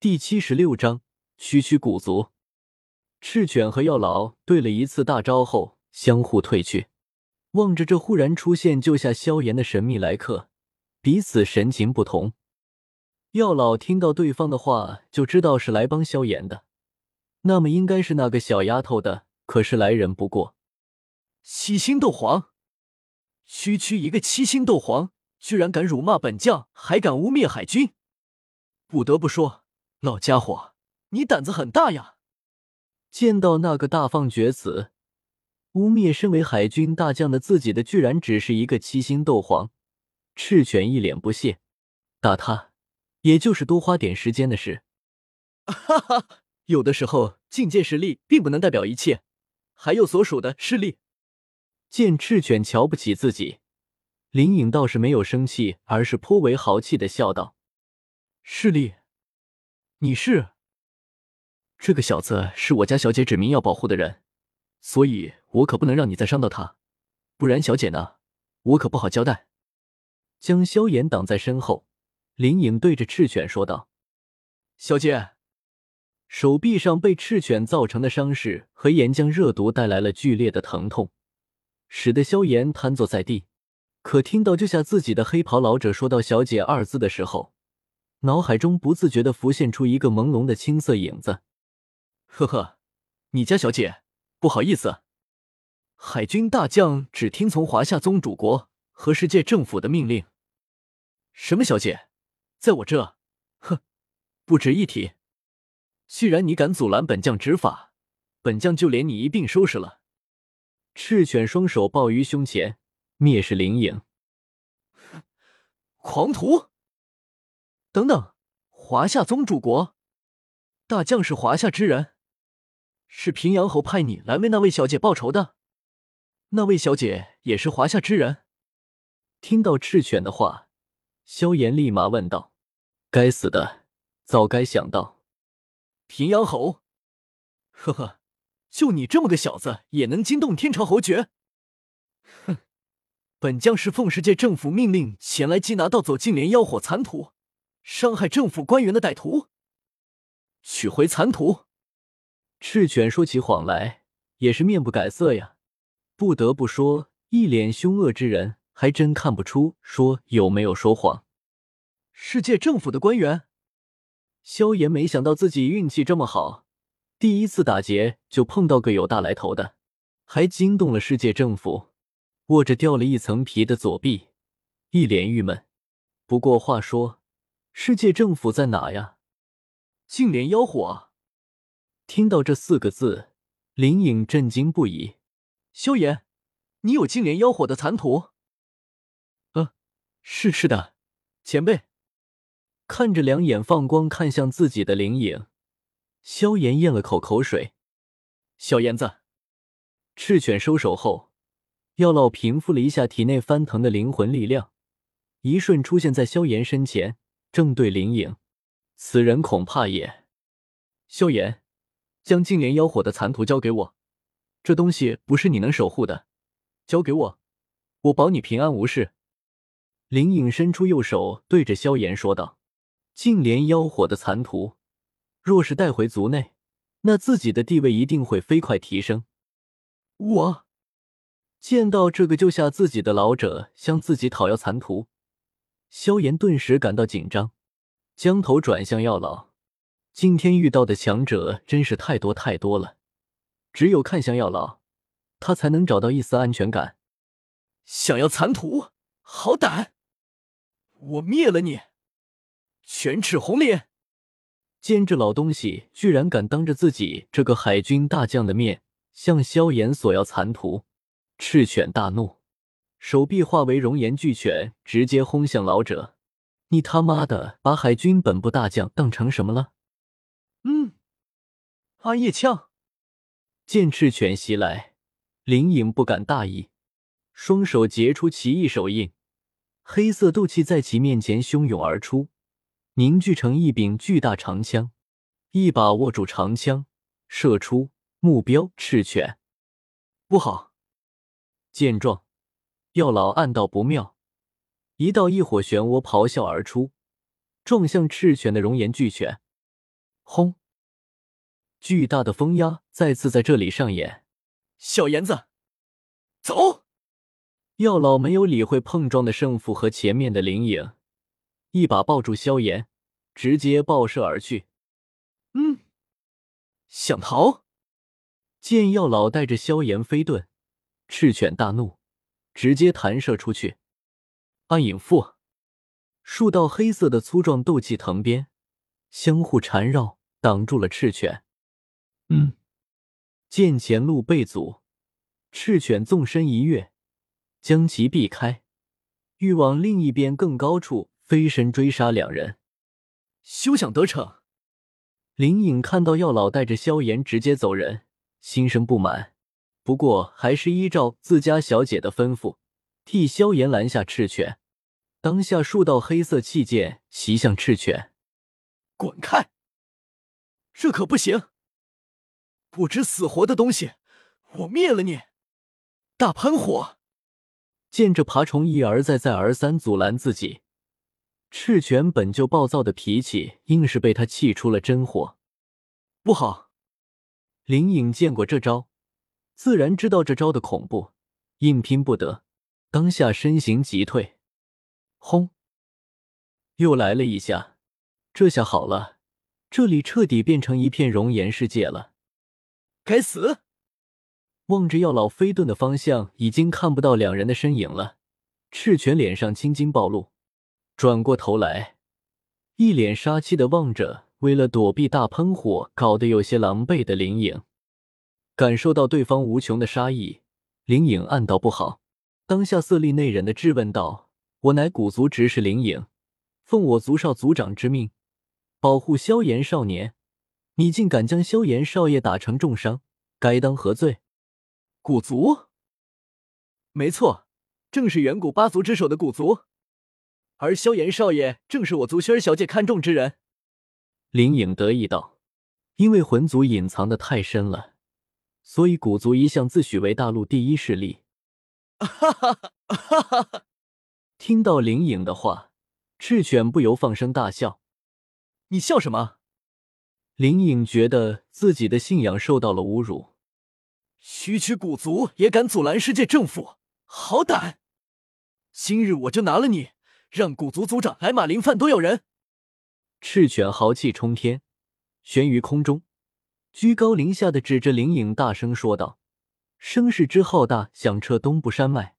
第七十六章区区古族。赤犬和药老对了一次大招后，相互退去，望着这忽然出现救下萧炎的神秘来客，彼此神情不同。药老听到对方的话，就知道是来帮萧炎的，那么应该是那个小丫头的。可是来人不过，七星斗皇，区区一个七星斗皇，居然敢辱骂本将，还敢污蔑海军，不得不说。老家伙，你胆子很大呀！见到那个大放厥词、污蔑身为海军大将的自己的，居然只是一个七星斗皇，赤犬一脸不屑。打他，也就是多花点时间的事。哈哈，有的时候境界实力并不能代表一切，还有所属的势力。见赤犬瞧不起自己，林颖倒是没有生气，而是颇为豪气的笑道：“势力。”你是这个小子，是我家小姐指明要保护的人，所以我可不能让你再伤到他，不然小姐呢，我可不好交代。将萧炎挡在身后，林颖对着赤犬说道：“小姐，手臂上被赤犬造成的伤势和岩浆热毒带来了剧烈的疼痛，使得萧炎瘫坐在地。可听到救下自己的黑袍老者说到‘小姐’二字的时候。”脑海中不自觉的浮现出一个朦胧的青色影子。呵呵，你家小姐，不好意思，海军大将只听从华夏宗主国和世界政府的命令。什么小姐，在我这，哼，不值一提。既然你敢阻拦本将执法，本将就连你一并收拾了。赤犬双手抱于胸前，蔑视灵影。狂徒！等等，华夏宗主国大将是华夏之人，是平阳侯派你来为那位小姐报仇的。那位小姐也是华夏之人。听到赤犬的话，萧炎立马问道：“该死的，早该想到。”平阳侯，呵呵，就你这么个小子也能惊动天朝侯爵？哼，本将是奉世界政府命令前来缉拿盗走净莲妖火残土。伤害政府官员的歹徒，取回残土。赤犬说起谎来也是面不改色呀。不得不说，一脸凶恶之人还真看不出说有没有说谎。世界政府的官员，萧炎没想到自己运气这么好，第一次打劫就碰到个有大来头的，还惊动了世界政府。握着掉了一层皮的左臂，一脸郁闷。不过话说。世界政府在哪呀？净莲妖火。听到这四个字，林颖震惊不已。萧炎，你有净莲妖火的残图？呃，是是的，前辈。看着两眼放光看向自己的灵影，萧炎咽了口口水。小炎子，赤犬收手后，药老平复了一下体内翻腾的灵魂力量，一瞬出现在萧炎身前。正对林颖，此人恐怕也。萧炎，将净莲妖火的残图交给我，这东西不是你能守护的，交给我，我保你平安无事。林颖伸出右手，对着萧炎说道：“净莲妖火的残图，若是带回族内，那自己的地位一定会飞快提升。”我见到这个救下自己的老者向自己讨要残图。萧炎顿时感到紧张，将头转向药老。今天遇到的强者真是太多太多了，只有看向药老，他才能找到一丝安全感。想要残图，好胆！我灭了你！犬齿红莲，见这老东西居然敢当着自己这个海军大将的面向萧炎索要残图，赤犬大怒。手臂化为熔岩巨犬，直接轰向老者。你他妈的把海军本部大将当成什么了？嗯，阿叶枪。剑赤犬袭来，林颖不敢大意，双手结出奇异手印，黑色斗气在其面前汹涌而出，凝聚成一柄巨大长枪，一把握住长枪，射出目标赤犬。不好！见状。药老暗道不妙，一道异火漩涡咆哮而出，撞向赤犬的熔岩巨犬。轰！巨大的风压再次在这里上演。小炎子，走！药老没有理会碰撞的胜负和前面的灵影，一把抱住萧炎，直接爆射而去。嗯，想逃？见药老带着萧炎飞遁，赤犬大怒，直接弹射出去。暗影缚，数道黑色的粗壮斗气藤鞭相互缠绕，挡住了赤犬。嗯，见前路被阻，赤犬纵身一跃。将其避开，欲往另一边更高处飞身追杀两人，休想得逞！林颖看到药老带着萧炎直接走人，心生不满，不过还是依照自家小姐的吩咐，替萧炎拦下赤犬。当下数道黑色气剑袭向赤犬，滚开！这可不行！不知死活的东西，我灭了你！大喷火！见这爬虫一而再再而三阻拦自己，赤犬本就暴躁的脾气硬是被他气出了真火。不好！林颖见过这招，自然知道这招的恐怖，硬拼不得，当下身形急退。轰！又来了一下，这下好了，这里彻底变成一片熔岩世界了。该死！望着药老飞遁的方向，已经看不到两人的身影了。赤犬脸上青筋暴露，转过头来，一脸杀气的望着为了躲避大喷火搞得有些狼狈的林影。感受到对方无穷的杀意，灵影暗道不好，当下色厉内荏的质问道：“我乃古族执事灵影，奉我族少族长之命，保护萧炎少年，你竟敢将萧炎少爷打成重伤，该当何罪？”古族，没错，正是远古八族之首的古族，而萧炎少爷正是我族萱儿小姐看中之人。林颖得意道：“因为魂族隐藏的太深了，所以古族一向自诩为大陆第一势力。”哈哈哈哈哈！听到林颖的话，赤犬不由放声大笑：“你笑什么？”林颖觉得自己的信仰受到了侮辱。区区古族也敢阻拦世界政府，好胆！今日我就拿了你，让古族族长来马林饭多要人。赤犬豪气冲天，悬于空中，居高临下的指着灵影，大声说道，声势之浩大，响彻东部山脉。